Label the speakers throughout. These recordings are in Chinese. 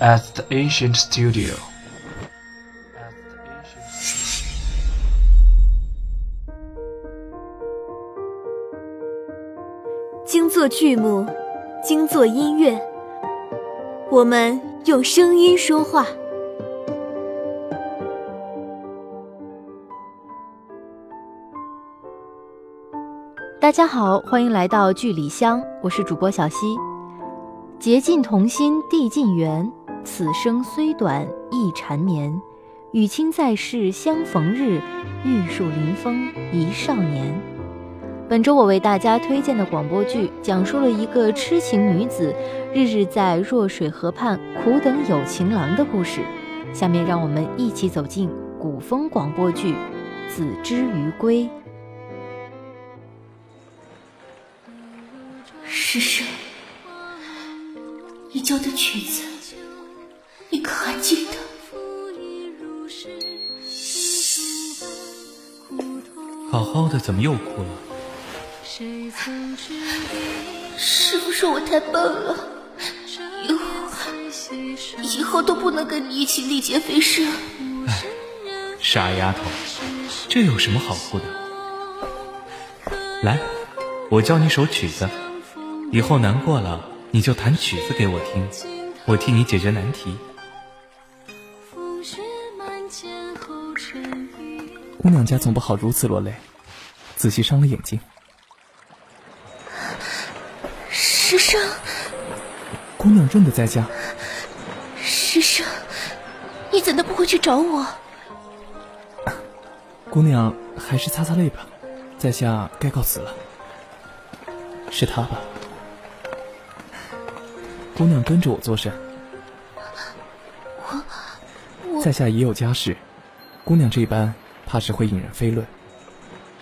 Speaker 1: at the ancient studio.
Speaker 2: 精作剧目，精作音乐，我们用声音说话。
Speaker 3: 大家好，欢迎来到剧里香，我是主播小溪。结尽同心，地尽缘。此生虽短，亦缠绵。与卿在世相逢日，玉树临风一少年。本周我为大家推荐的广播剧，讲述了一个痴情女子日日在弱水河畔苦等有情郎的故事。下面让我们一起走进古风广播剧《子之于归》。
Speaker 4: 师生，你教的曲子，你可还记得？
Speaker 5: 好好的，怎么又哭了？
Speaker 4: 师傅说我太笨了，以后以后都不能跟你一起历劫飞升。
Speaker 5: 哎，傻丫头，这有什么好哭的？来，我教你首曲子。以后难过了，你就弹曲子给我听，我替你解决难题。
Speaker 6: 姑娘家总不好如此落泪，仔细伤了眼睛。
Speaker 4: 师生，
Speaker 6: 姑娘真的在家。
Speaker 4: 师生，你怎的不回去找我？
Speaker 6: 姑娘还是擦擦泪吧，在下该告辞了。是他吧？姑娘跟着我做甚？
Speaker 4: 我我
Speaker 6: 在下也有家室，姑娘这般怕是会引人非论。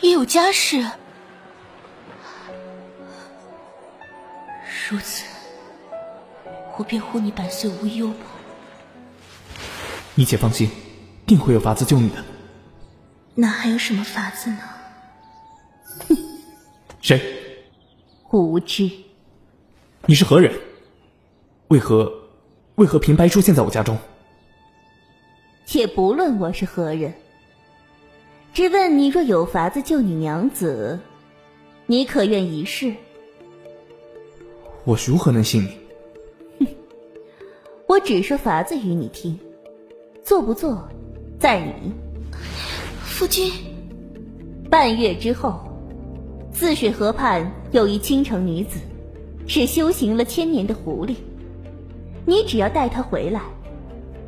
Speaker 4: 也有家室，如此，我便护你百岁无忧吧。
Speaker 6: 你且放心，定会有法子救你的。
Speaker 4: 那还有什么法子呢？
Speaker 6: 哼，谁？
Speaker 4: 我无知。
Speaker 6: 你是何人？为何，为何平白出现在我家中？
Speaker 7: 且不论我是何人，只问你：若有法子救你娘子，你可愿一试？
Speaker 6: 我如何能信
Speaker 7: 你？哼！我只说法子与你听，做不做，在你。
Speaker 4: 夫君，
Speaker 7: 半月之后，泗水河畔有一倾城女子，是修行了千年的狐狸。你只要带她回来，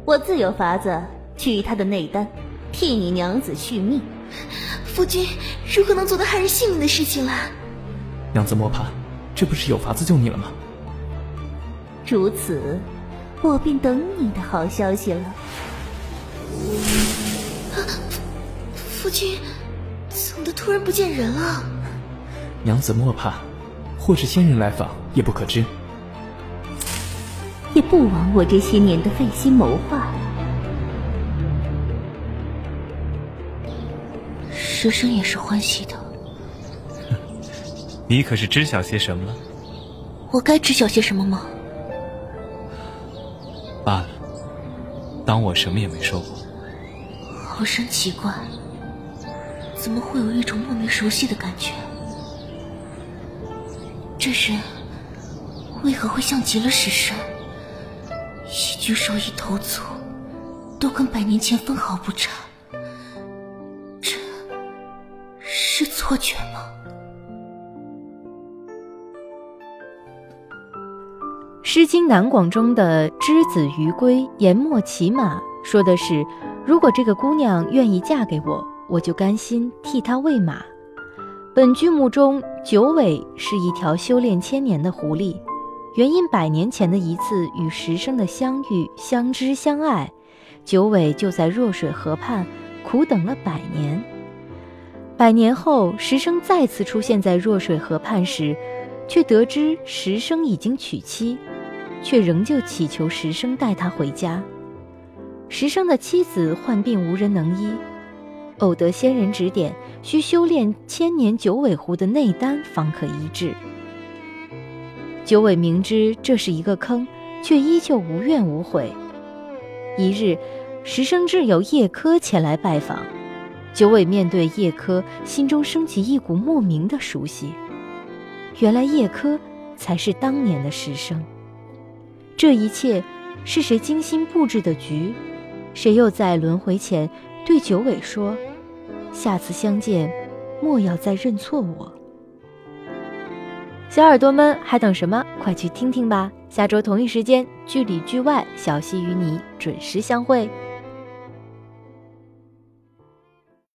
Speaker 7: 我自有法子取她的内丹，替你娘子续命。
Speaker 4: 夫君如何能做到害人性命的事情啊？
Speaker 6: 娘子莫怕，这不是有法子救你了吗？
Speaker 7: 如此，我便等你的好消息了。
Speaker 4: 夫君怎么的突然不见人了？
Speaker 6: 娘子莫怕，或是仙人来访也不可知。
Speaker 7: 也不枉我这些年的费心谋划。
Speaker 4: 蛇生也是欢喜的。
Speaker 5: 你可是知晓些什么了？
Speaker 4: 我该知晓些什么吗？
Speaker 5: 罢了，当我什么也没说过。
Speaker 4: 好生奇怪，怎么会有一种莫名熟悉的感觉？这人为何会像极了史生？一举手一投足，都跟百年前分毫不差。错觉吗？
Speaker 3: 《诗经·南广》中的“之子于归，言莫骑马”说的是，如果这个姑娘愿意嫁给我，我就甘心替她喂马。本剧目中，九尾是一条修炼千年的狐狸。原因百年前的一次与石生的相遇、相知、相爱，九尾就在弱水河畔苦等了百年。百年后，石生再次出现在弱水河畔时，却得知石生已经娶妻，却仍旧祈求石生带他回家。石生的妻子患病无人能医，偶得仙人指点，需修炼千年九尾狐的内丹方可医治。九尾明知这是一个坑，却依旧无怨无悔。一日，石生挚友叶柯前来拜访，九尾面对叶柯，心中升起一股莫名的熟悉。原来叶柯才是当年的师生。这一切是谁精心布置的局？谁又在轮回前对九尾说：“下次相见，莫要再认错我。”小耳朵们还等什么？快去听听吧！下周同一时间，剧里剧外，小溪与你准时相会。